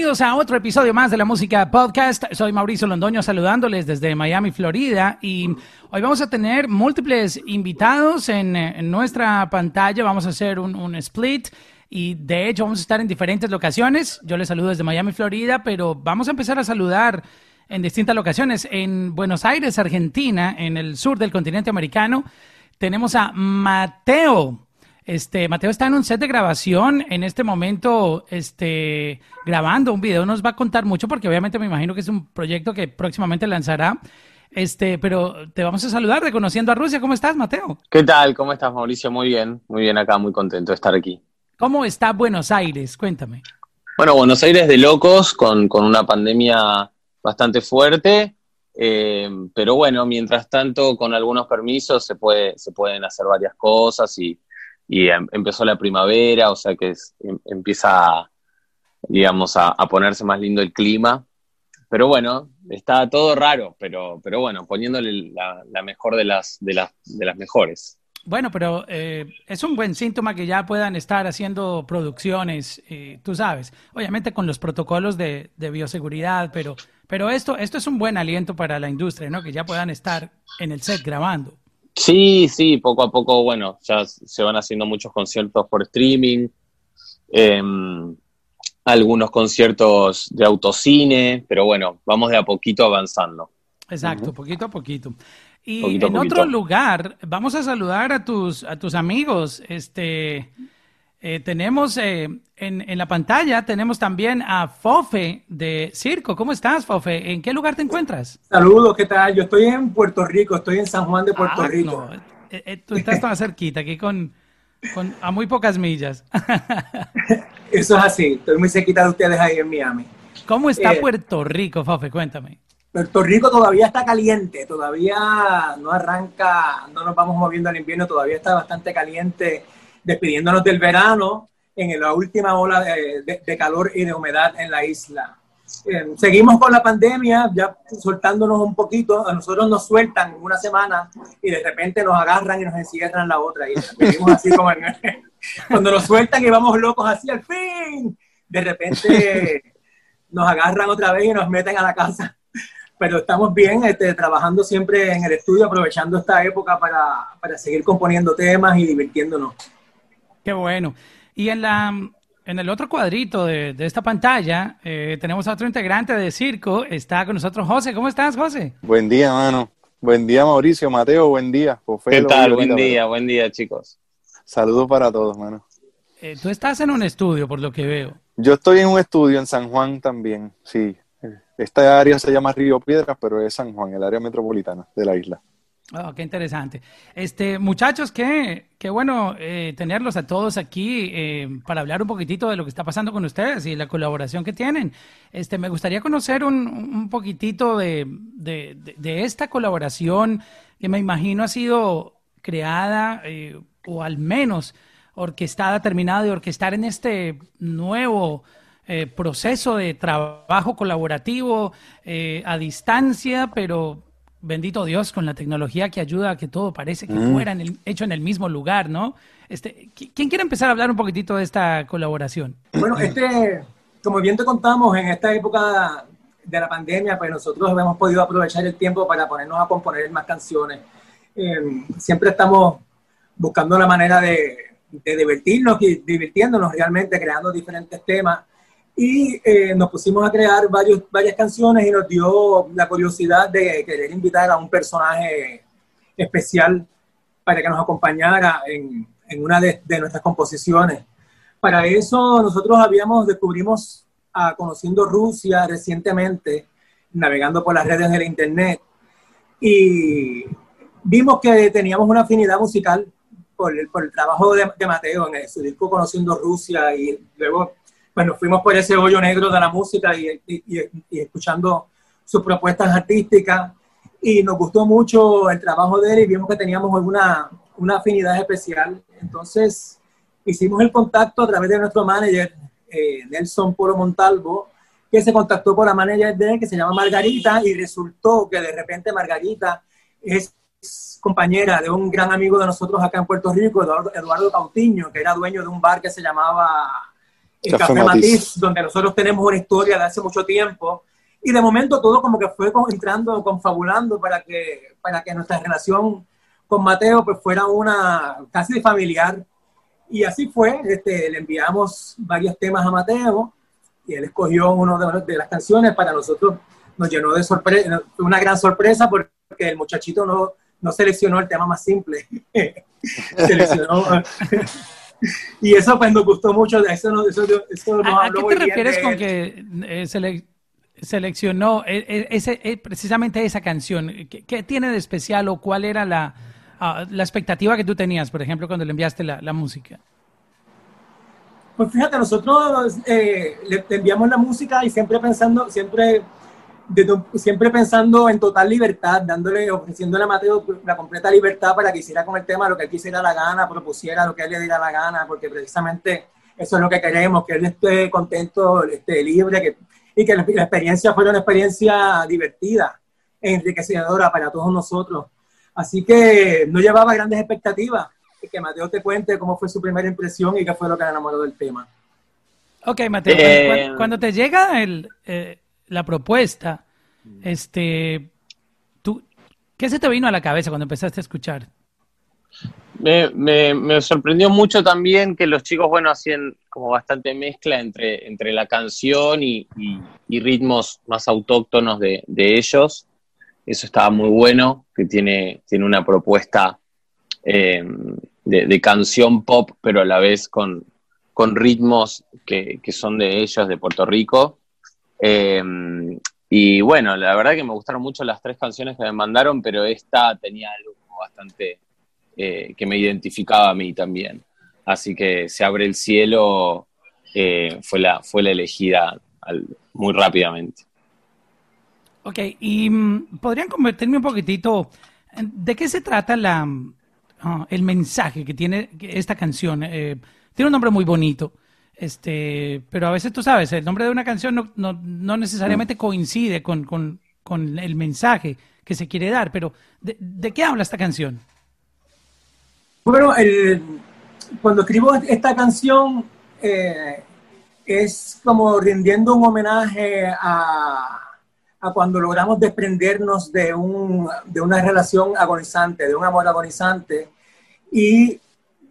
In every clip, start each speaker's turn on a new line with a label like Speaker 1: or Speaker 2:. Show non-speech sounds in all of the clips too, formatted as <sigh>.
Speaker 1: Bienvenidos a otro episodio más de la Música Podcast. Soy Mauricio Londoño saludándoles desde Miami, Florida. Y hoy vamos a tener múltiples invitados en, nuestra pantalla. Vamos a hacer un, un, split. Y de hecho vamos a estar en diferentes locaciones. Yo les saludo desde Miami, Florida, pero vamos a empezar a saludar en distintas locaciones. En Buenos Aires, Argentina, en el sur del continente americano, tenemos a Mateo. Este, Mateo está en un set de grabación en este momento, este, grabando un video. Nos va a contar mucho porque obviamente me imagino que es un proyecto que próximamente lanzará. Este, pero te vamos a saludar reconociendo a Rusia. ¿Cómo estás, Mateo?
Speaker 2: ¿Qué tal? ¿Cómo estás, Mauricio? Muy bien, muy bien acá, muy contento de estar aquí.
Speaker 1: ¿Cómo está Buenos Aires? Cuéntame.
Speaker 2: Bueno, Buenos Aires de locos, con, con una pandemia bastante fuerte, eh, pero bueno, mientras tanto, con algunos permisos se, puede, se pueden hacer varias cosas y, y em, empezó la primavera, o sea que em, empieza, digamos, a, ponerse más lindo el clima. Pero bueno, está todo raro, pero, pero bueno, poniéndole la, mejor de las, de, las, de las mejores.
Speaker 1: Bueno, pero eh, es un buen síntoma que ya puedan estar haciendo producciones, eh, tú sabes, obviamente con los protocolos de, de, bioseguridad, pero, pero esto, esto es un buen aliento para la industria, ¿no? Que ya puedan estar en el set grabando.
Speaker 2: Sí, sí, poco a poco, bueno, ya se van haciendo muchos conciertos por streaming, em, algunos conciertos de autocine, pero bueno, vamos de a poquito avanzando.
Speaker 1: Exacto, poquito a poquito. Y en otro lugar, vamos a saludar a tus, a tus amigos. Este, eh, tenemos eh, en, en, la pantalla, tenemos también a Fofe de Circo. ¿Cómo estás, Fofe? ¿En qué lugar te encuentras?
Speaker 3: Saludos, ¿qué tal? Yo estoy en Puerto Rico, estoy en San Juan de Puerto ah, Rico.
Speaker 1: Eh, tú estás tan cerquita, aquí con, con, a muy pocas millas. <laughs>
Speaker 3: Eso es así, estoy muy cerquita de ustedes ahí en Miami.
Speaker 1: ¿Cómo está Puerto Rico, Fofe? Cuéntame.
Speaker 3: Puerto Rico todavía está caliente, todavía no arranca, no nos vamos moviendo al invierno, todavía está bastante caliente despidiéndonos del verano en la última ola de, calor y de humedad en la isla. Eh, seguimos con la pandemia, ya soltándonos un poquito, a nosotros nos sueltan una semana y de repente nos agarran y nos encierran la otra. Y <laughs> seguimos así como cuando nos sueltan y vamos locos así al fin, de repente nos agarran otra vez y nos meten a la casa. Pero estamos bien, este, trabajando siempre en el estudio, aprovechando esta época para, para seguir componiendo temas y divirtiéndonos.
Speaker 1: Qué bueno. Y en la en el otro cuadrito de, esta pantalla eh, tenemos a otro integrante de circo. Está con nosotros José. ¿Cómo estás, José?
Speaker 4: Buen día, mano. Buen día, Mauricio, Mateo, buen día.
Speaker 2: ¿Qué tal? Buen día, buen día, chicos.
Speaker 4: Saludos para todos, mano.
Speaker 1: Eh, tú estás en un estudio, por lo que veo.
Speaker 4: Yo estoy en un estudio en San Juan también, sí. Esta área se llama Río Piedras, pero es San Juan, el área metropolitana de la isla.
Speaker 1: Oh, qué interesante. Este, muchachos, qué, qué bueno eh, tenerlos a todos aquí eh, para hablar un poquitito de lo que está pasando con ustedes y la colaboración que tienen. Este, me gustaría conocer un, un poquitito de, de, esta colaboración que me imagino ha sido creada eh, o al menos orquestada, terminada de orquestar en este nuevo proceso de trabajo colaborativo a distancia, pero bendito Dios, con la tecnología que ayuda a que todo parece que mm. fuera hecho en el mismo lugar, ¿no? Este, ¿Quién quiere empezar a hablar un poquitito de esta colaboración?
Speaker 3: Bueno, este, como bien te contamos, en esta época de la pandemia, pues nosotros hemos podido aprovechar el tiempo para ponernos a componer más canciones. Em, siempre estamos buscando la manera de, de divertirnos y divirtiéndonos realmente, creando diferentes temas y eh, nos pusimos a crear varios, varias canciones y nos dio la curiosidad de querer invitar a un personaje especial para que nos acompañara en, en una de, de, nuestras composiciones. Para eso nosotros habíamos, descubrimos a Conociendo Rusia recientemente, navegando por las redes del Internet, y vimos que teníamos una afinidad musical por el, por el trabajo de, de Mateo en su disco Conociendo Rusia y luego nos fuimos por ese hoyo negro de la música y, escuchando sus propuestas artísticas y nos gustó mucho el trabajo de él y vimos que teníamos alguna una afinidad especial. Entonces hicimos el contacto a través de nuestro manager, eh, Nelson Polo Montalvo, que se contactó con la manager de él, que se llama Margarita, y resultó que de repente Margarita es compañera de un gran amigo de nosotros acá en Puerto Rico, Eduardo, Eduardo Cautiño, que era dueño de un bar que se llamaba el Café, Matiz, donde nosotros tenemos una historia de hace mucho tiempo. Y de momento todo como que fue entrando, confabulando para que, para que nuestra relación con Mateo pues fuera una casi familiar. Y así fue, este, le enviamos varios temas a Mateo y él escogió una de, de, las canciones para nosotros, nos llenó de sorpresa, una gran sorpresa porque el muchachito no, no seleccionó el tema más simple, <laughs> seleccionó <laughs> <laughs> y eso pues nos gustó mucho, eso, eso, eso
Speaker 1: ¿A, ¿A, qué te refieres con que eh, seleccionó e, e, ese, e, precisamente esa canción? ¿Qué, tiene de especial o cuál era la, ah, la expectativa que tú tenías, por ejemplo, cuando le enviaste la, la música?
Speaker 3: Pues fíjate, nosotros eh, le enviamos la música y siempre pensando, siempre siempre pensando en total libertad, dándole, ofreciéndole a Mateo la completa libertad para que hiciera con el tema lo que él quisiera la gana, propusiera lo que él le diera la gana, porque precisamente eso es lo que queremos, que él esté contento, esté libre, que, y que la, experiencia fuera una experiencia divertida, enriquecedora para todos nosotros. Así que no llevaba grandes expectativas, que Mateo te cuente cómo fue su primera impresión y qué fue lo que le enamoró del tema.
Speaker 1: Ok, Mateo, eh, cuando, te llega el, eh, la propuesta, este, tú, ¿qué se te vino a la cabeza cuando empezaste a escuchar?
Speaker 2: Me, sorprendió mucho también que los chicos, bueno, hacían como bastante mezcla entre, entre la canción y, ritmos más autóctonos de, ellos. Eso estaba muy bueno, que tiene, tiene una propuesta eh, de, canción pop, pero a la vez con, con ritmos que, que, son de ellos, de Puerto Rico. Eh, y bueno, la verdad que me gustaron mucho las tres canciones que me mandaron, pero esta tenía algo bastante eh, que me identificaba a mí también. Así que Se abre el cielo eh, fue, la, fue la elegida muy rápidamente.
Speaker 1: Ok, y mm, podrían convertirme un poquitito, ¿de qué se trata la, ah, el mensaje que tiene esta canción? tiene un nombre muy bonito. Este, pero a veces tú sabes, el nombre de una canción no, no, no necesariamente coincide con, con, con, el mensaje que se quiere dar, pero ¿de, qué habla esta canción?
Speaker 3: Bueno, el, cuando escribo esta canción eh, es como rindiendo un homenaje a, a cuando logramos desprendernos de, un, de una relación agonizante, de un amor agonizante, y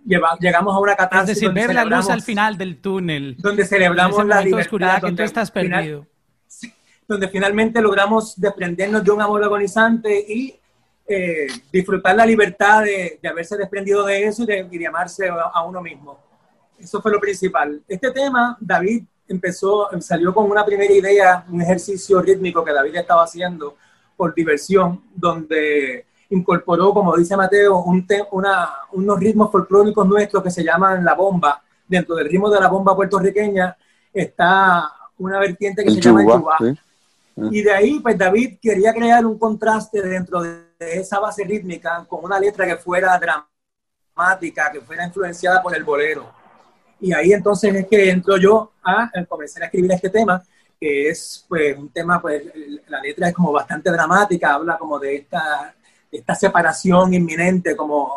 Speaker 3: llegamos a una catástrofe.
Speaker 1: Es decir, ver la luz al final del túnel.
Speaker 3: Donde celebramos la libertad.
Speaker 1: que tú estás perdido. <laughs>
Speaker 3: donde finalmente logramos desprendernos de un amor agonizante y eh, disfrutar la libertad de, haberse desprendido de eso y de, amarse a, uno mismo. Eso fue lo principal. Este tema, David empezó, salió con una primera idea, un ejercicio rítmico que David estaba haciendo por diversión, donde incorporó, como dice Mateo, un una, unos ritmos folclóricos nuestros que se llaman la bomba. Dentro del ritmo de la bomba puertorriqueña está una vertiente que se llama el Y de ahí, pues David quería crear un contraste dentro de esa base rítmica con una letra que fuera dramática, que fuera influenciada por el bolero. Y ahí entonces es que entro yo a, comenzar a escribir este tema, que es pues un tema, pues la letra es como bastante dramática, habla como de esta esta separación inminente, como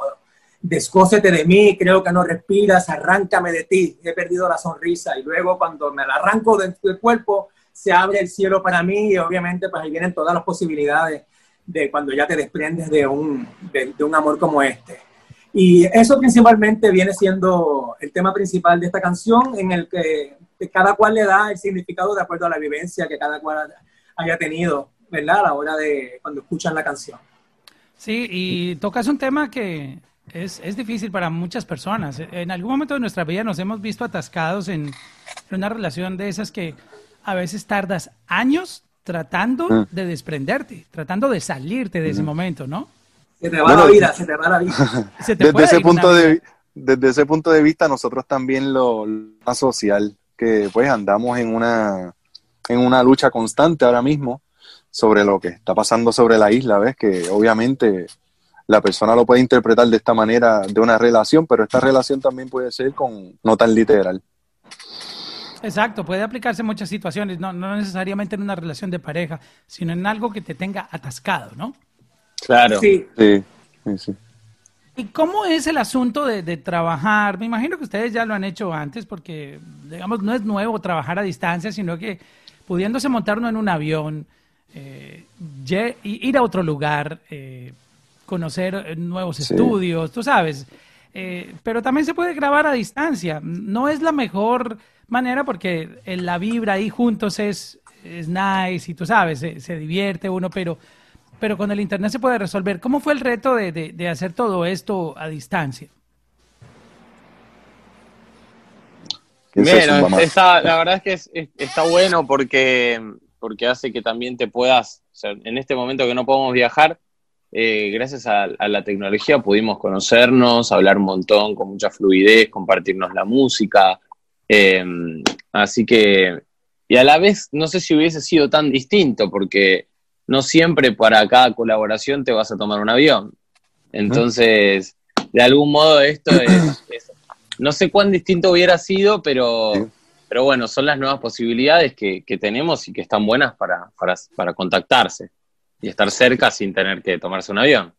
Speaker 3: descósete de mí, creo que no respiras, arráncame de ti, he perdido la sonrisa. Y luego cuando me la arranco del cuerpo, se abre el cielo para mí y obviamente pues ahí vienen todas las posibilidades de cuando ya te desprendes de un, de, un amor como este. Y eso principalmente viene siendo el tema principal de esta canción, en el que cada cual le da el significado de acuerdo a la vivencia que cada cual haya tenido, ¿verdad? A la hora de cuando escuchan la canción.
Speaker 1: Sí, y tocas un tema que es, es, difícil para muchas personas. En algún momento de nuestra vida nos hemos visto atascados en, una relación de esas que a veces tardas años tratando mm. de desprenderte, tratando de salirte de ese momento, ¿no?
Speaker 3: Se te va la vida, se te va la vida. <laughs>
Speaker 4: desde, ese punto de, desde ese punto de vista, nosotros también lo, lo social, que pues andamos en una, en una lucha constante ahora mismo sobre lo que está pasando sobre la isla, ¿ves? Que obviamente la persona lo puede interpretar de esta manera de una relación, pero esta relación también puede ser con no tan literal.
Speaker 1: Exacto, puede aplicarse en muchas situaciones, no, no necesariamente en una relación de pareja, sino en algo que te tenga atascado, ¿no?
Speaker 2: Claro.
Speaker 3: Sí.
Speaker 4: Sí, sí,
Speaker 1: ¿Y cómo es el asunto de, trabajar? Me imagino que ustedes ya lo han hecho antes porque, digamos, no es nuevo trabajar a distancia, sino que pudiéndose montar uno en un avión, eh, ir a otro lugar, eh, conocer eh, nuevos estudios, tú sabes. pero también se puede grabar a distancia. No es la mejor manera porque la vibra ahí juntos es, es nice y tú sabes, se, se divierte uno, pero pero con el Internet se puede resolver. ¿Cómo fue el reto de, hacer todo esto a distancia?
Speaker 2: Bueno, la verdad es que está bueno porque, porque hace que también te puedas, en este momento que no podemos viajar, eh, gracias a, la tecnología pudimos conocernos, hablar un montón con mucha fluidez, compartirnos la música. Eh, así que, y a la vez, no sé si hubiese sido tan distinto, porque no siempre para cada colaboración te vas a tomar un avión. Entonces, de algún modo esto es, no sé cuán distinto hubiera sido, pero, pero bueno, son las nuevas posibilidades que, tenemos y que están buenas para, para, contactarse y estar cerca sin tener que tomarse un avión.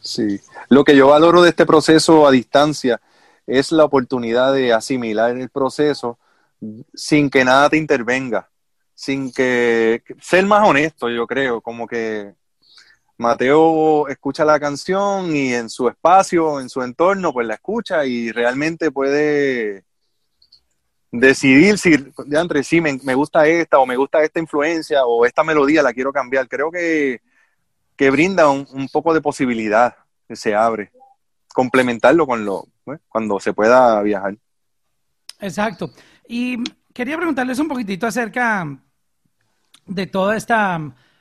Speaker 4: Sí, lo que yo valoro de este proceso a distancia es la oportunidad de asimilar el proceso sin que nada te intervenga sin que ser más honesto, yo creo, como que Mateo escucha la canción y en su espacio, en su entorno, pues la escucha y realmente puede decidir si, de entre sí, me, gusta esta o me gusta esta influencia o esta melodía la quiero cambiar. Creo que, brinda un, poco de posibilidad que se abre. Complementarlo con lo, pues, cuando se pueda viajar.
Speaker 1: Exacto. Y quería preguntarles un poquitito acerca de toda esta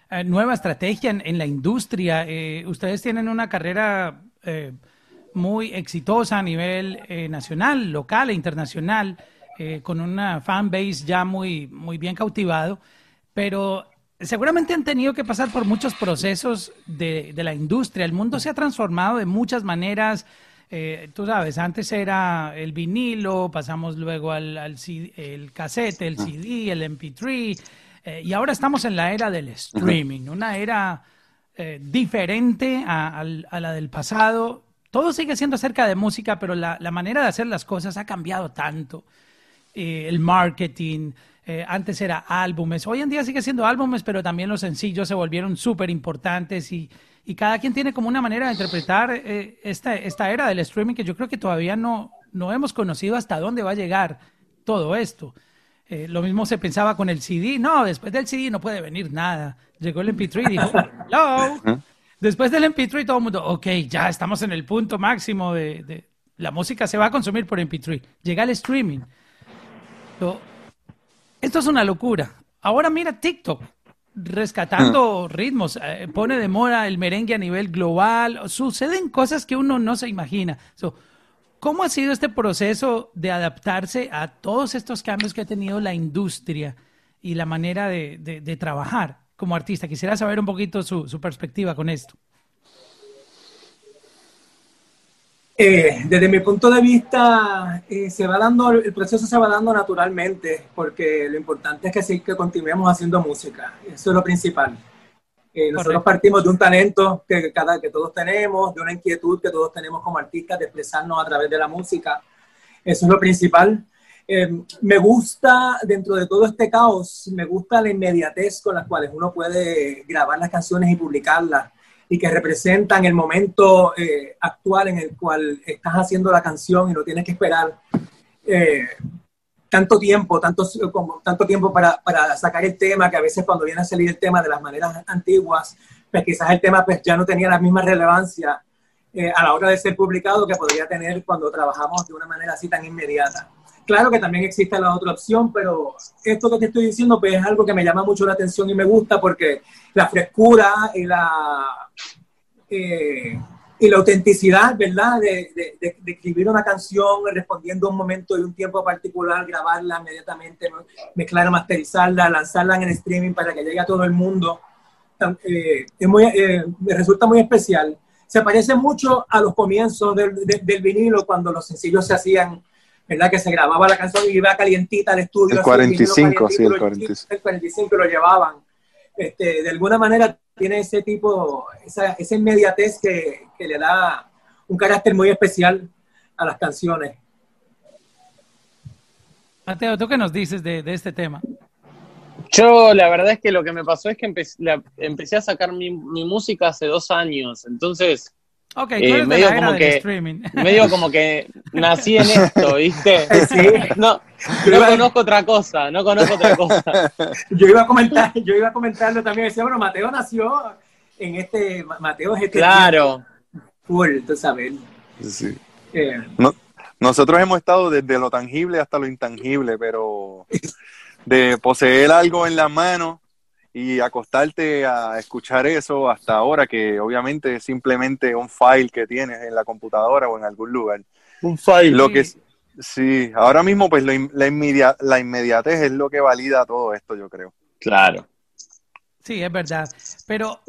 Speaker 1: eh, nueva estrategia en, la industria. Eh, ustedes tienen una carrera eh, muy exitosa a nivel nacional, local e internacional, con una fan base ya muy, muy bien cautivado, pero seguramente han tenido que pasar por muchos procesos de, la industria. El mundo se ha transformado de muchas maneras. tú sabes, antes era el vinilo, pasamos luego al, al el cassette, el CD, el MP3, eh, y ahora estamos en la era del streaming, una era eh, diferente a, la del pasado. Todo sigue siendo acerca de música, pero la, manera de hacer las cosas ha cambiado tanto. Eh, el marketing, antes era álbumes, hoy en día sigue siendo álbumes, pero también los sencillos se volvieron súper importantes y, cada quien tiene como una manera de interpretar esta, esta era del streaming que yo creo que todavía no, no hemos conocido hasta dónde va a llegar todo esto. Eh, lo mismo se pensaba con el CD. No, después del CD no puede venir nada. Llegó el MP3 y dijo, hello. Después del MP3 todo el mundo, ok, ya estamos en el punto máximo de, la música se va a consumir por MP3. Llega el streaming. Esto es una locura. Ahora mira TikTok, rescatando ritmos, eh, pone de moda el merengue a nivel global. Suceden cosas que uno no se imagina. ¿Cómo ha sido este proceso de adaptarse a todos estos cambios que ha tenido la industria y la manera de, trabajar como artista? Quisiera saber un poquito su, perspectiva con esto.
Speaker 3: Eh, desde mi punto de vista, eh, se va dando, el proceso se va dando naturalmente, porque lo importante es que sí que continuemos haciendo música. Eso es lo principal. Eh, nosotros partimos de un talento que, cada, que todos tenemos, de una inquietud que todos tenemos como artistas de expresarnos a través de la música. Eso es lo principal. Eh, me gusta, dentro de todo este caos, me gusta la inmediatez con la cual uno puede grabar las canciones y publicarlas y que representan el momento eh, actual en el cual estás haciendo la canción y no tienes que esperar tanto tiempo, tanto, como, tanto tiempo para, para, sacar el tema, que a veces cuando viene a salir el tema de las maneras antiguas, pues quizás el tema pues ya no tenía la misma relevancia eh, a la hora de ser publicado que podría tener cuando trabajamos de una manera así tan inmediata. Claro que también existe la otra opción, pero esto que te estoy diciendo pues es algo que me llama mucho la atención y me gusta porque la frescura y la... Eh, y la autenticidad, ¿verdad? De, de, de, escribir una canción respondiendo a un momento y un tiempo particular, grabarla inmediatamente, mezclarla, masterizarla, lanzarla en streaming para que llegue a todo el mundo. Eh, es muy, eh, resulta muy especial. Se parece mucho a los comienzos del, vinilo cuando los sencillos se hacían, ¿verdad? Que se grababa la canción y iba calientita al estudio.
Speaker 4: El 45, sí, el 45.
Speaker 3: El 45 lo llevaban. Este, de alguna manera tiene ese tipo, esa, esa inmediatez que, que, le da un carácter muy especial a las canciones.
Speaker 1: Mateo, ¿tú qué nos dices de, este tema?
Speaker 2: Yo la verdad es que lo que me pasó es que empecé, a sacar mi, música hace dos años, entonces
Speaker 1: Ok, eh, medio como que <laughs>
Speaker 2: medio como que nací en <laughs> esto, ¿viste?
Speaker 3: Sí.
Speaker 2: No, no conozco otra cosa, no conozco otra cosa. <laughs>
Speaker 3: Yo iba a comentar, yo iba a comentarlo también, decía, bueno, Mateo nació en este, Mateo es este
Speaker 2: Claro.
Speaker 3: Full, tú sabes.
Speaker 4: Sí. Eh, nosotros hemos estado desde lo tangible hasta lo intangible, pero de poseer algo en la mano y acostarte a escuchar eso hasta ahora, que obviamente es simplemente un file que tienes en la computadora o en algún lugar.
Speaker 2: Un file.
Speaker 4: Lo que sí, ahora mismo pues la, la inmediatez es lo que valida todo esto, yo creo.
Speaker 2: Claro.
Speaker 1: Sí, es verdad. Pero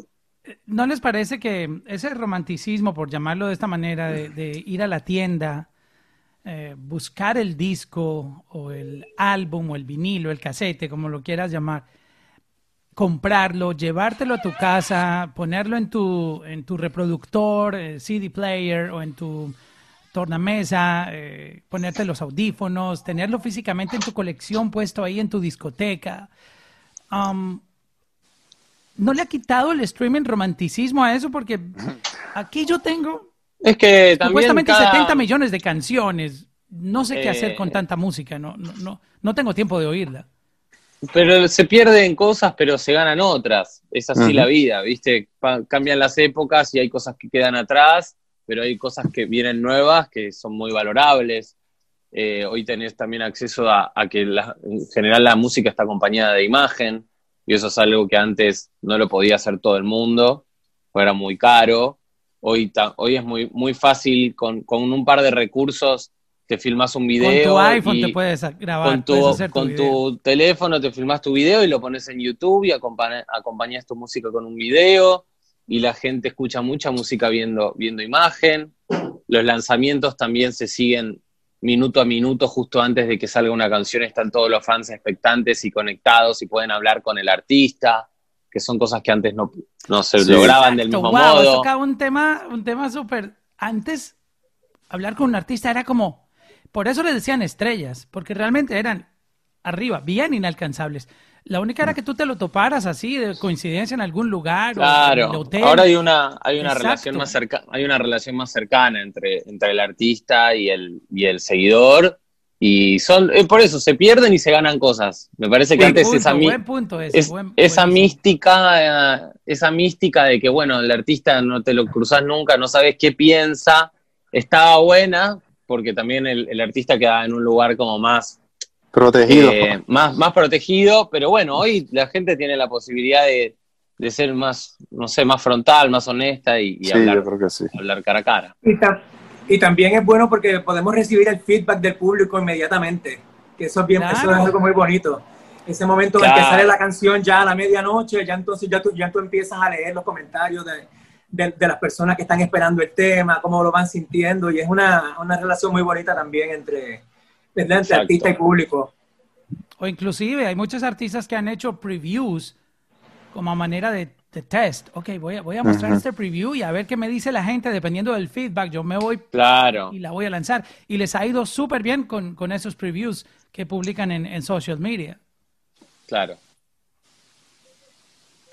Speaker 1: eh, ¿no les parece que ese romanticismo, por llamarlo de esta manera, de, ir a la tienda, eh, buscar el disco o el álbum o el vinilo, el casete, como lo quieras llamar, comprarlo, llevártelo a tu casa, ponerlo en tu, en tu reproductor, eh, CD player o en tu tornamesa, eh, ponerte los audífonos, tenerlo físicamente en tu colección puesto ahí en tu discoteca. Um, ¿No le ha quitado el streaming romanticismo a eso? Porque aquí yo tengo
Speaker 2: es que
Speaker 1: supuestamente 70 millones de canciones. No sé qué hacer con eh, tanta música, no, no, no, no tengo tiempo de oírla.
Speaker 2: Pero se pierden cosas, pero se ganan otras. Es así la vida, ¿viste? cambian las épocas y hay cosas que quedan atrás, pero hay cosas que vienen nuevas que son muy valorables. Eh, hoy tenés también acceso a, que en general la música está acompañada de imagen, y eso es algo que antes no lo podía hacer todo el mundo, era muy caro. Hoy, hoy es muy, muy fácil con, con un par de recursos te filmas un video.
Speaker 1: Con tu iPhone te puedes grabar.
Speaker 2: Con tu, con tu teléfono te filmas tu video y lo pones en YouTube y acompañas tu música con un video y la gente escucha mucha música viendo, viendo imagen. Los lanzamientos también se siguen minuto a minuto, justo antes de que salga una canción, están todos los fans expectantes y conectados y pueden hablar con el artista, que son cosas que antes no, no se lograban del mismo modo.
Speaker 1: Toca un tema, un tema súper. Antes, hablar con un artista era como por eso les decían estrellas, porque realmente eran arriba, bien inalcanzables. La única era que tú te lo toparas así, de coincidencia en algún lugar.
Speaker 2: Claro. O hotel. Ahora hay una, hay una relación más cercana, hay una relación más cercana entre, entre el artista y el, y el seguidor. Y son, eh, por eso, se pierden y se ganan cosas. Me parece que antes esa, esa mística, eh, esa mística de que, bueno, el artista no te lo cruzas nunca, no sabes qué piensa, estaba buena, porque también el, artista queda en un lugar como más
Speaker 4: protegido.
Speaker 2: Eh, más, más protegido, pero bueno, hoy la gente tiene la posibilidad de, ser más, no sé, más frontal, más honesta y, hablar, hablar cara a cara.
Speaker 3: Y, también es bueno porque podemos recibir el feedback del público inmediatamente, que eso es, bien, eso es algo muy bonito. Ese momento en que sale la canción ya a la medianoche, ya entonces ya tú, ya tú empiezas a leer los comentarios de, de, las personas que están esperando el tema, cómo lo van sintiendo, y es una, una relación muy bonita también entre, entre artista y público.
Speaker 1: O inclusive hay muchos artistas que han hecho previews como manera de, test. Ok, voy a, voy a mostrar este preview y a ver qué me dice la gente dependiendo del feedback. Yo me voy
Speaker 2: claro.
Speaker 1: y la voy a lanzar. Y les ha ido súper bien con, con, esos previews que publican en, en social media.
Speaker 2: Claro.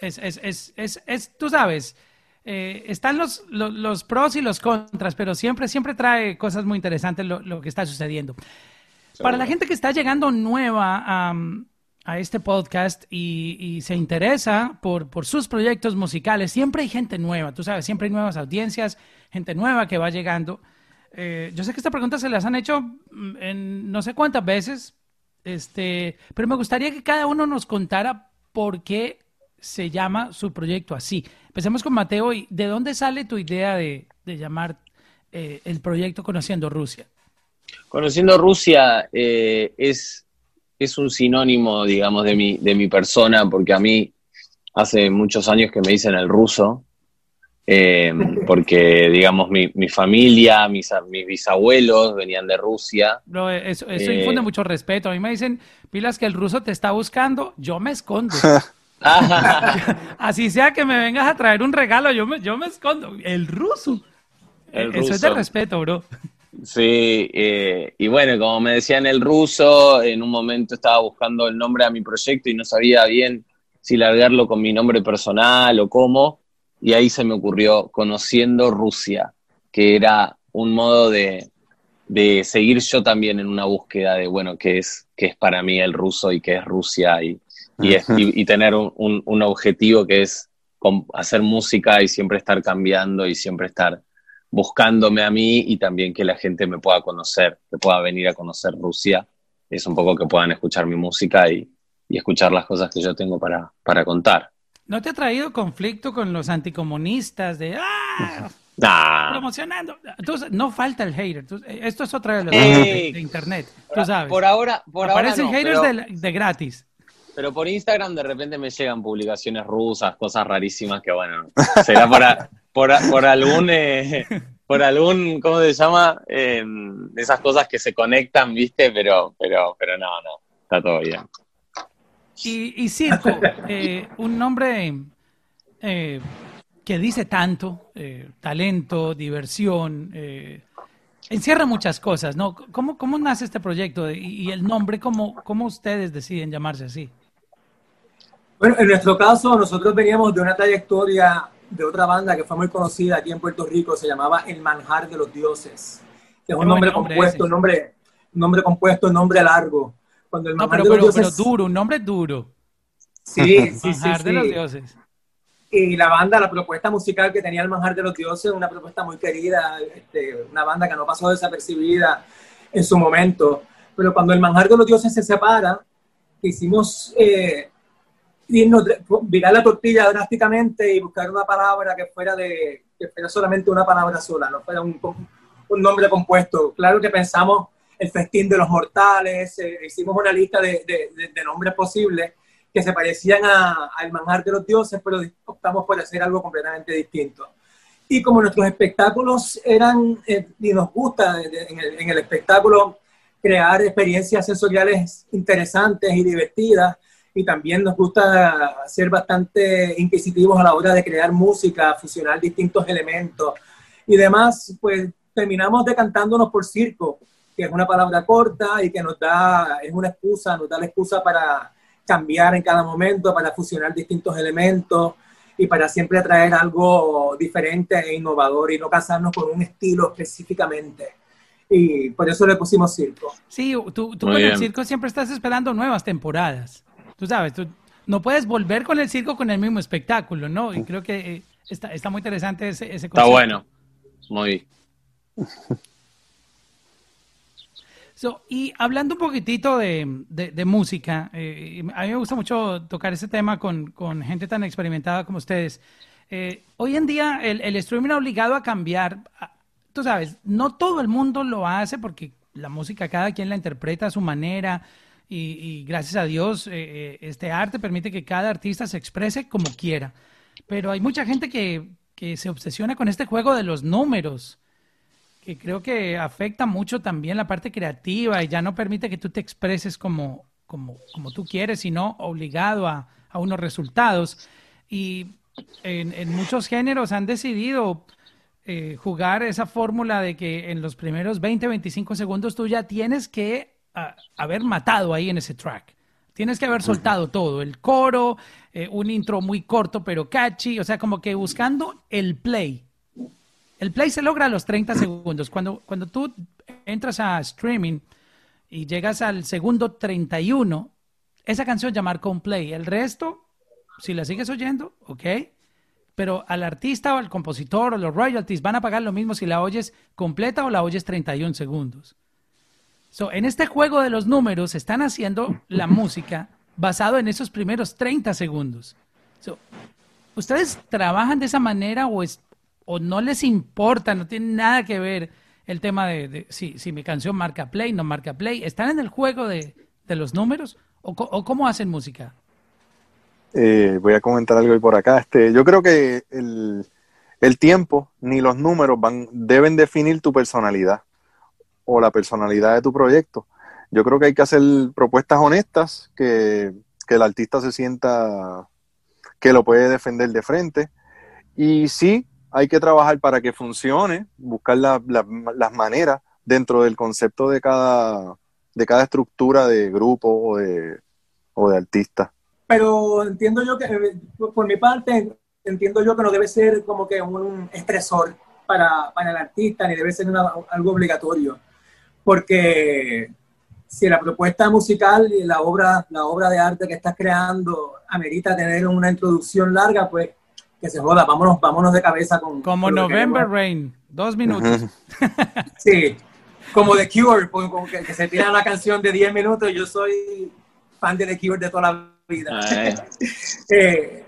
Speaker 1: Es, es, es, es, es tú sabes, eh, están los, los, pros y los contras, pero siempre, siempre trae cosas muy interesantes lo, que está sucediendo. Para la gente que está llegando nueva a este podcast y, se interesa por, por, sus proyectos musicales, siempre hay gente nueva, tú sabes, siempre hay nuevas audiencias, gente nueva que va llegando. Eh, yo sé que esta pregunta se las han hecho mm, en no sé cuántas veces, este, pero me gustaría que cada uno nos contara por qué se llama su proyecto así. Empecemos con Mateo. ¿Y ¿De dónde sale tu idea de, llamar eh, el proyecto Conociendo Rusia?
Speaker 2: Conociendo Rusia eh, es, es un sinónimo, digamos, de mi, de mi persona, porque a mí hace muchos años que me dicen el ruso, eh, <laughs> porque, digamos, mi, mi familia, mis, mis, bisabuelos venían de Rusia.
Speaker 1: eso, eso infunde mucho respeto. A mí me dicen, pilas, que el ruso te está buscando, yo me escondo. <laughs> <laughs> Así sea que me vengas a traer un regalo, yo me, yo me escondo. El ruso. Eso es de respeto, bro.
Speaker 2: Sí, eh, y bueno, como me decían el ruso, en un momento estaba buscando el nombre a mi proyecto y no sabía bien si largarlo con mi nombre personal o cómo, y ahí se me ocurrió Conociendo Rusia, que era un modo de, de seguir yo también en una búsqueda de, bueno, qué es, qué es para mí el ruso y qué es Rusia y, y, tener un, un, objetivo que es hacer música y siempre estar cambiando y siempre estar buscándome a mí y también que la gente me pueda conocer, que pueda venir a conocer Rusia. Es un poco que puedan escuchar mi música y, y escuchar las cosas que yo tengo para, para contar.
Speaker 1: ¿No te ha traído conflicto con los anticomunistas de ¡ah! Promocionando. Entonces, no falta el hater. esto es otra de las de, internet. Tú sabes.
Speaker 2: Por ahora, por
Speaker 1: Aparecen haters de, gratis.
Speaker 2: Pero por Instagram de repente me llegan publicaciones rusas, cosas rarísimas que, bueno, <laughs> será por, por, algún. Eh, por algún, ¿cómo se llama? Eh, esas cosas que se conectan, ¿viste? Pero, pero, pero no, no, está todo bien.
Speaker 1: Y, y Circo, <laughs> eh, un nombre eh, que dice tanto, eh, talento, diversión, eh, encierra muchas cosas, ¿no? ¿Cómo, cómo nace este proyecto y, el nombre, cómo, cómo ustedes deciden llamarse así?
Speaker 3: Bueno, en nuestro caso, nosotros veníamos de una trayectoria de otra banda que fue muy conocida aquí en Puerto Rico, se llamaba El Manjar de los Dioses, que es un nombre, compuesto, un nombre, nombre compuesto, nombre largo.
Speaker 1: Cuando el no, pero, pero, pero, duro, un nombre duro.
Speaker 3: Sí, sí,
Speaker 1: Manjar de los Dioses
Speaker 3: y la banda, la propuesta musical que tenía el Manjar de los Dioses, una propuesta muy querida, este, una banda que no pasó desapercibida en su momento. Pero cuando el Manjar de los Dioses se separa, quisimos eh, virar la tortilla drásticamente y buscar una palabra que fuera, de, que fuera solamente una palabra sola, no fuera un, un nombre compuesto. Claro que pensamos el festín de los mortales, eh, hicimos una lista de, de, de nombres posibles que se parecían al manjar de los dioses, pero optamos por hacer algo completamente distinto. Y como nuestros espectáculos eran, eh, y nos gusta en el, en el, espectáculo crear experiencias sensoriales interesantes y divertidas, y también nos gusta ser bastante inquisitivos a la hora de crear música, fusionar distintos elementos y demás, pues terminamos decantándonos por circo, que es una palabra corta y que nos da, es una excusa, nos da la excusa para cambiar en cada momento, para fusionar distintos elementos y para siempre traer algo diferente e innovador y no casarnos con un estilo específicamente. Y por eso le pusimos circo.
Speaker 1: Sí, tú, con el circo siempre estás esperando nuevas temporadas. Tú sabes, tú no puedes volver con el circo con el mismo espectáculo, ¿no? Y creo que eh, está, está muy interesante ese, ese
Speaker 2: concepto. Está bueno, muy <laughs>
Speaker 1: y hablando un poquitito de, música, eh, a mí me gusta mucho tocar ese tema con, gente tan experimentada como ustedes. Eh, hoy en día el, el, streaming ha obligado a cambiar. Tú sabes, no todo el mundo lo hace porque la música cada quien la interpreta a su manera y, gracias a Dios eh, este arte permite que cada artista se exprese como quiera. Pero hay mucha gente que, que se obsesiona con este juego de los números que creo que afecta mucho también la parte creativa y ya no permite que tú te expreses como, como, como tú quieres, sino obligado a, a unos resultados. Y en, en, muchos géneros han decidido eh, jugar esa fórmula de que en los primeros 20, 25 segundos tú ya tienes que haber matado ahí en ese track. Tienes que haber soltado todo, el coro, eh, un intro muy corto pero catchy, o sea, como que buscando el play el play se logra a los 30 <clears throat> segundos. Cuando, cuando tú entras a streaming y llegas al segundo 31, esa canción ya marcó un play. El resto, si la sigues oyendo, ok. Pero al artista o al compositor o los royalties van a pagar lo mismo si la oyes completa o la oyes 31 segundos. So, en este juego de los números están haciendo la música basado en esos primeros 30 segundos. ¿Ustedes trabajan de esa manera o, es, o no les importa, no tiene nada que ver el tema de, si, si, mi canción marca play, no marca play. ¿Están en el juego de, los números o, cómo hacen música?
Speaker 4: Eh, voy a comentar algo por acá. Este, yo creo que el, el tiempo ni los números van, deben definir tu personalidad o la personalidad de tu proyecto. Yo creo que hay que hacer propuestas honestas, que, que el artista se sienta que lo puede defender de frente. Y sí, hay que trabajar para que funcione, buscar las maneras dentro del concepto de cada, de cada estructura de grupo o de, o de artista.
Speaker 3: Pero entiendo yo que, por mi parte, entiendo yo que no debe ser como que un estresor para, para el artista, ni debe ser algo obligatorio, porque si la propuesta musical y la obra, la obra de arte que estás creando amerita tener una introducción larga, pues que se joda, vámonos, vámonos de cabeza con...
Speaker 1: Como November Rain, dos minutos. <laughs>
Speaker 3: sí, como The Cure, pues, que, se tira una canción de 10 minutos, yo soy fan de The Cure de toda la vida. <laughs> Eh,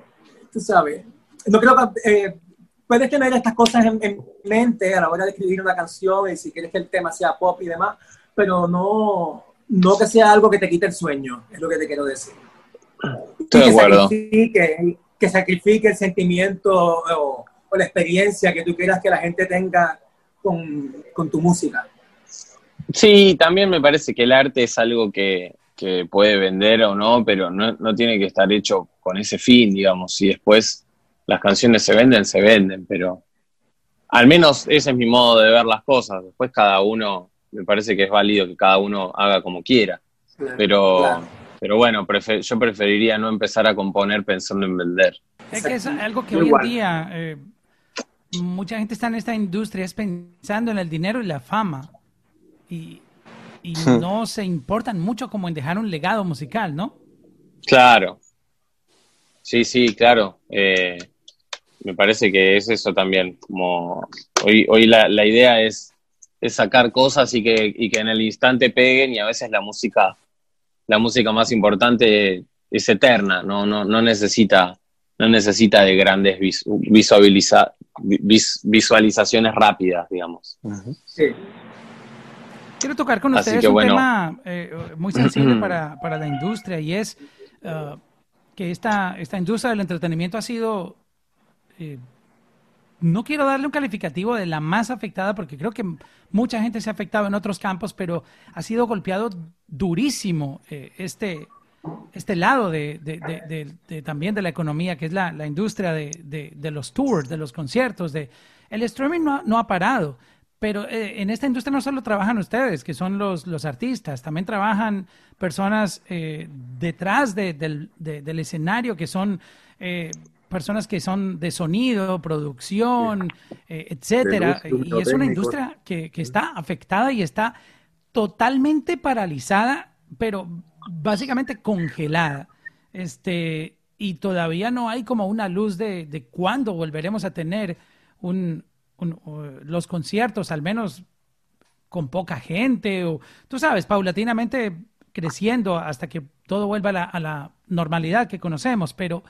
Speaker 3: tú sabes, no creo que... Eh, puedes tener estas cosas en, en, mente a la hora de escribir una canción y si quieres que el tema sea pop y demás, pero no, no que sea algo que te quite el sueño, es lo que te quiero decir.
Speaker 2: Estoy de acuerdo.
Speaker 3: Que, que sacrifique el sentimiento o, la experiencia que tú quieras que la gente tenga con, con, tu música.
Speaker 2: Sí, también me parece que el arte es algo que, que puede vender o no, pero no, no, tiene que estar hecho con ese fin, digamos. Si después las canciones se venden, se venden, pero al menos ese es mi modo de ver las cosas. Después cada uno me parece que es válido que cada uno haga como quiera. pero, pero bueno, yo preferiría no empezar a componer pensando en vender.
Speaker 1: Es que es algo que hoy en día eh, mucha gente está en esta industria es pensando en el dinero y la fama. Y, y hmm. no se importan mucho como en dejar un legado musical, ¿no?
Speaker 2: Claro. Sí, sí, claro. Eh, me parece que es eso también. Como hoy, hoy la, la idea es es sacar cosas y que, y que en el instante peguen y a veces la música, la música más importante es eterna, no, no, no necesita, no necesita de grandes visualiza, visualizaciones rápidas, digamos.
Speaker 1: Quiero tocar con ustedes un tema eh, muy sensible <clears throat> para, para, la industria y es uh, que esta, esta industria del entretenimiento ha sido eh, no quiero darle un calificativo de la más afectada porque creo que mucha gente se ha afectado en otros campos, pero ha sido golpeado durísimo eh, este, este lado de, también de la economía, que es la, industria de, los tours, de los conciertos. De, el streaming no, ha parado, pero eh, en esta industria no solo trabajan ustedes, que son los, los artistas, también trabajan personas eh, detrás del, escenario, que son personas que son de sonido, producción, eh, etcétera. y es una industria que, está afectada y está totalmente paralizada, pero básicamente congelada. Este, y todavía no hay como una luz de, de cuándo volveremos a tener un, los conciertos, al menos con poca gente, o tú sabes, paulatinamente creciendo hasta que todo vuelva a la, a la normalidad que conocemos, pero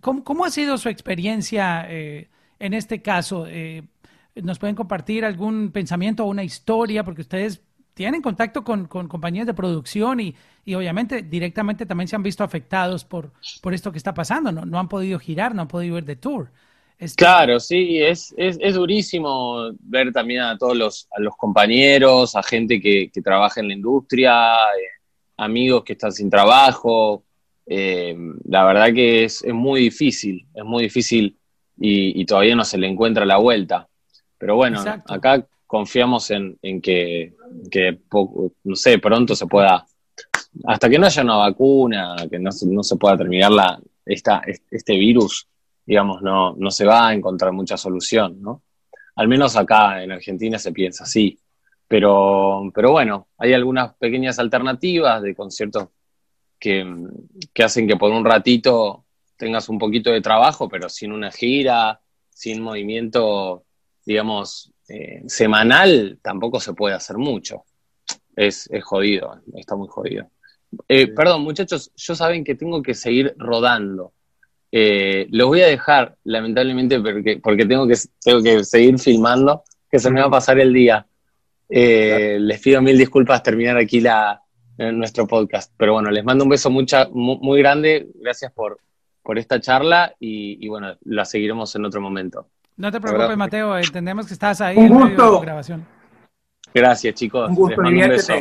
Speaker 1: ¿Cómo, ha sido su experiencia eh, en este caso? Eh, ¿Nos pueden compartir algún pensamiento o una historia? Porque ustedes tienen contacto con, compañías de producción y, obviamente directamente también se han visto afectados por, por esto que está pasando. No, no han podido girar, no han podido ir de tour.
Speaker 2: Este, claro, sí, es, es, durísimo ver también a todos los, a los compañeros, a gente que, trabaja en la industria, eh, amigos que están sin trabajo, eh, la verdad que es, muy difícil, es muy difícil y, todavía no se le encuentra la vuelta. Pero bueno, acá confiamos en, que, no sé, pronto se pueda, hasta que no haya una vacuna, que no, se pueda terminar la, esta, este virus, digamos, no, no se va a encontrar mucha solución, ¿no? Al menos acá en Argentina se piensa así. Pero, pero bueno, hay algunas pequeñas alternativas de conciertos que, hacen que por un ratito tengas un poquito de trabajo, pero sin una gira, sin movimiento, digamos, eh, semanal, tampoco se puede hacer mucho. Es, jodido, está muy jodido. Eh, perdón, muchachos, yo saben que tengo que seguir rodando. Eh, los voy a dejar, lamentablemente, porque, porque tengo, que, tengo que seguir filmando, que se me va a pasar el día. les pido mil disculpas terminar aquí la, en nuestro podcast. Pero bueno, les mando un beso mucha, muy, grande. Gracias por, por esta charla y, bueno, la seguiremos en otro momento.
Speaker 1: No te preocupes, Mateo. Entendemos que estás ahí en medio de grabación.
Speaker 2: Gracias, chicos. les mando un beso.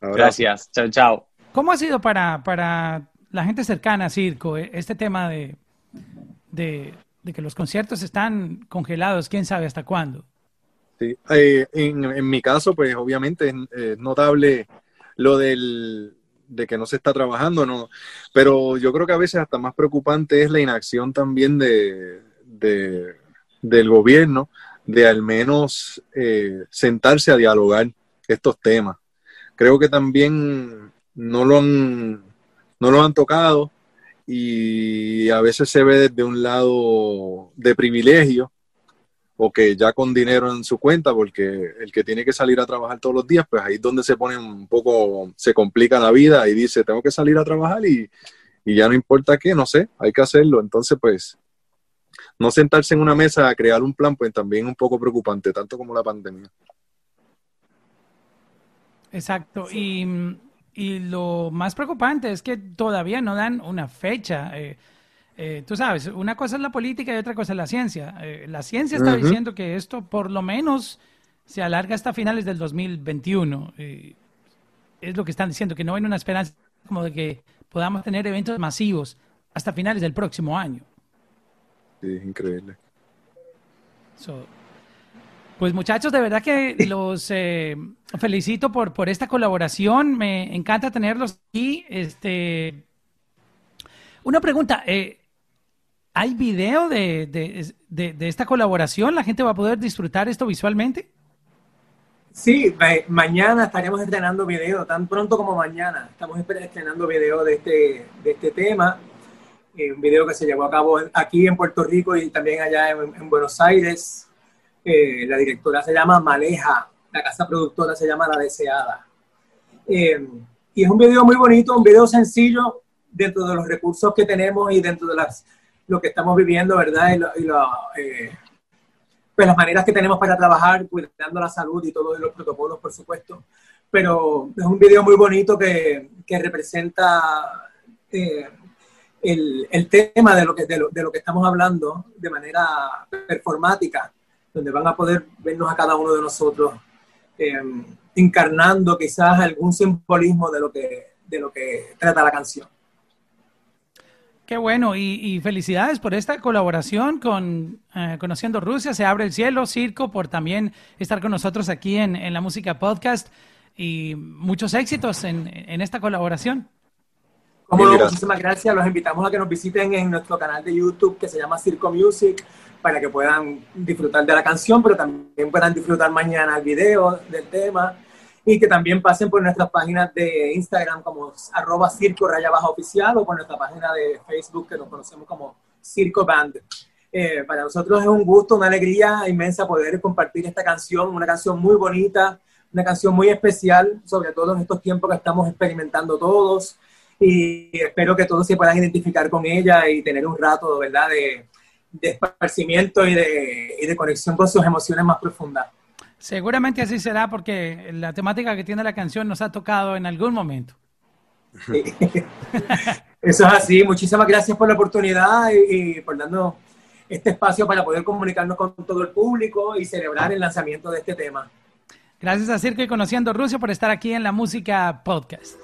Speaker 2: Gracias. Chao, chao.
Speaker 1: ¿Cómo ha sido para, para la gente cercana a Circo eh, este tema de, de, de que los conciertos están congelados, quién sabe hasta cuándo.
Speaker 4: Sí. Eh, en, mi caso, pues obviamente es, notable lo del de que no se está trabajando, no, pero yo creo que a veces hasta más preocupante es la inacción también de, del gobierno de al menos eh, sentarse a dialogar estos temas. Creo que también no lo han, no lo han tocado y a veces se ve desde un lado de privilegio o que ya con dinero en su cuenta, porque el que tiene que salir a trabajar todos los días, pues ahí es donde se pone un poco, se complica la vida y dice, tengo que salir a trabajar y, y ya no importa qué, no sé, hay que hacerlo. Entonces, pues, no sentarse en una mesa a crear un plan, pues también es un poco preocupante, tanto como la pandemia.
Speaker 1: Exacto. Y, y, lo más preocupante es que todavía no dan una fecha. Eh, eh, tú sabes, una cosa es la política y otra cosa es la ciencia. Eh, la ciencia está diciendo que esto por lo menos se alarga hasta finales del 2021. es lo que están diciendo, que no hay una esperanza como de que podamos tener eventos masivos hasta finales del próximo año.
Speaker 4: Sí, es increíble.
Speaker 1: Pues muchachos, de verdad que los eh, felicito por, por esta colaboración. Me encanta tenerlos aquí. Este, una pregunta. Eh, ¿Hay video de, de, esta colaboración? ¿La gente va a poder disfrutar esto visualmente?
Speaker 3: Sí, mañana estaremos estrenando video, tan pronto como mañana. Estamos estrenando video de este, de este tema. Eh, un video que se llevó a cabo aquí en Puerto Rico y también allá en Buenos Aires la directora se llama Maleja, la casa productora se llama La Deseada. Eh, y es un video muy bonito, un video sencillo dentro de los recursos que tenemos y dentro de las, lo que estamos viviendo, ¿verdad? Y, eh, pues las maneras que tenemos para trabajar, cuidando la salud y todos los protocolos, por supuesto. Pero es un video muy bonito que, representa eh, el, tema de lo, que, de lo, de, lo, que estamos hablando de manera performática donde van a poder vernos a cada uno de nosotros em, encarnando quizás algún simbolismo de lo que, de lo que trata la canción.
Speaker 1: Qué bueno y, felicidades por esta colaboración con eh, Conociendo Rusia. Se abre el cielo, Circo, por también estar con nosotros aquí en, en la música podcast y muchos éxitos en, en esta colaboración.
Speaker 3: Como muchísimas gracias. Los invitamos a que nos visiten en nuestro canal de YouTube que se llama Circo Music para que puedan disfrutar de la canción, pero también puedan disfrutar mañana el video del tema y que también pasen por nuestras páginas de Instagram como arroba circo raya baja oficial o por nuestra página de Facebook que nos conocemos como Circo Band. Eh, para nosotros es un gusto, una alegría inmensa poder compartir esta canción, una canción muy bonita, una canción muy especial, sobre todo en estos tiempos que estamos experimentando todos y espero que todos se puedan identificar con ella y tener un rato, ¿verdad?, de, de esparcimiento y de, y de conexión con sus emociones más profundas.
Speaker 1: Seguramente así será porque la temática que tiene la canción nos ha tocado en algún momento. <laughs>
Speaker 3: Eso es así. Muchísimas gracias por la oportunidad y, y, por darnos este espacio para poder comunicarnos con todo el público y celebrar el lanzamiento de este tema.
Speaker 1: Gracias a Circo y Conociendo Rusia por estar aquí en la Música Podcast.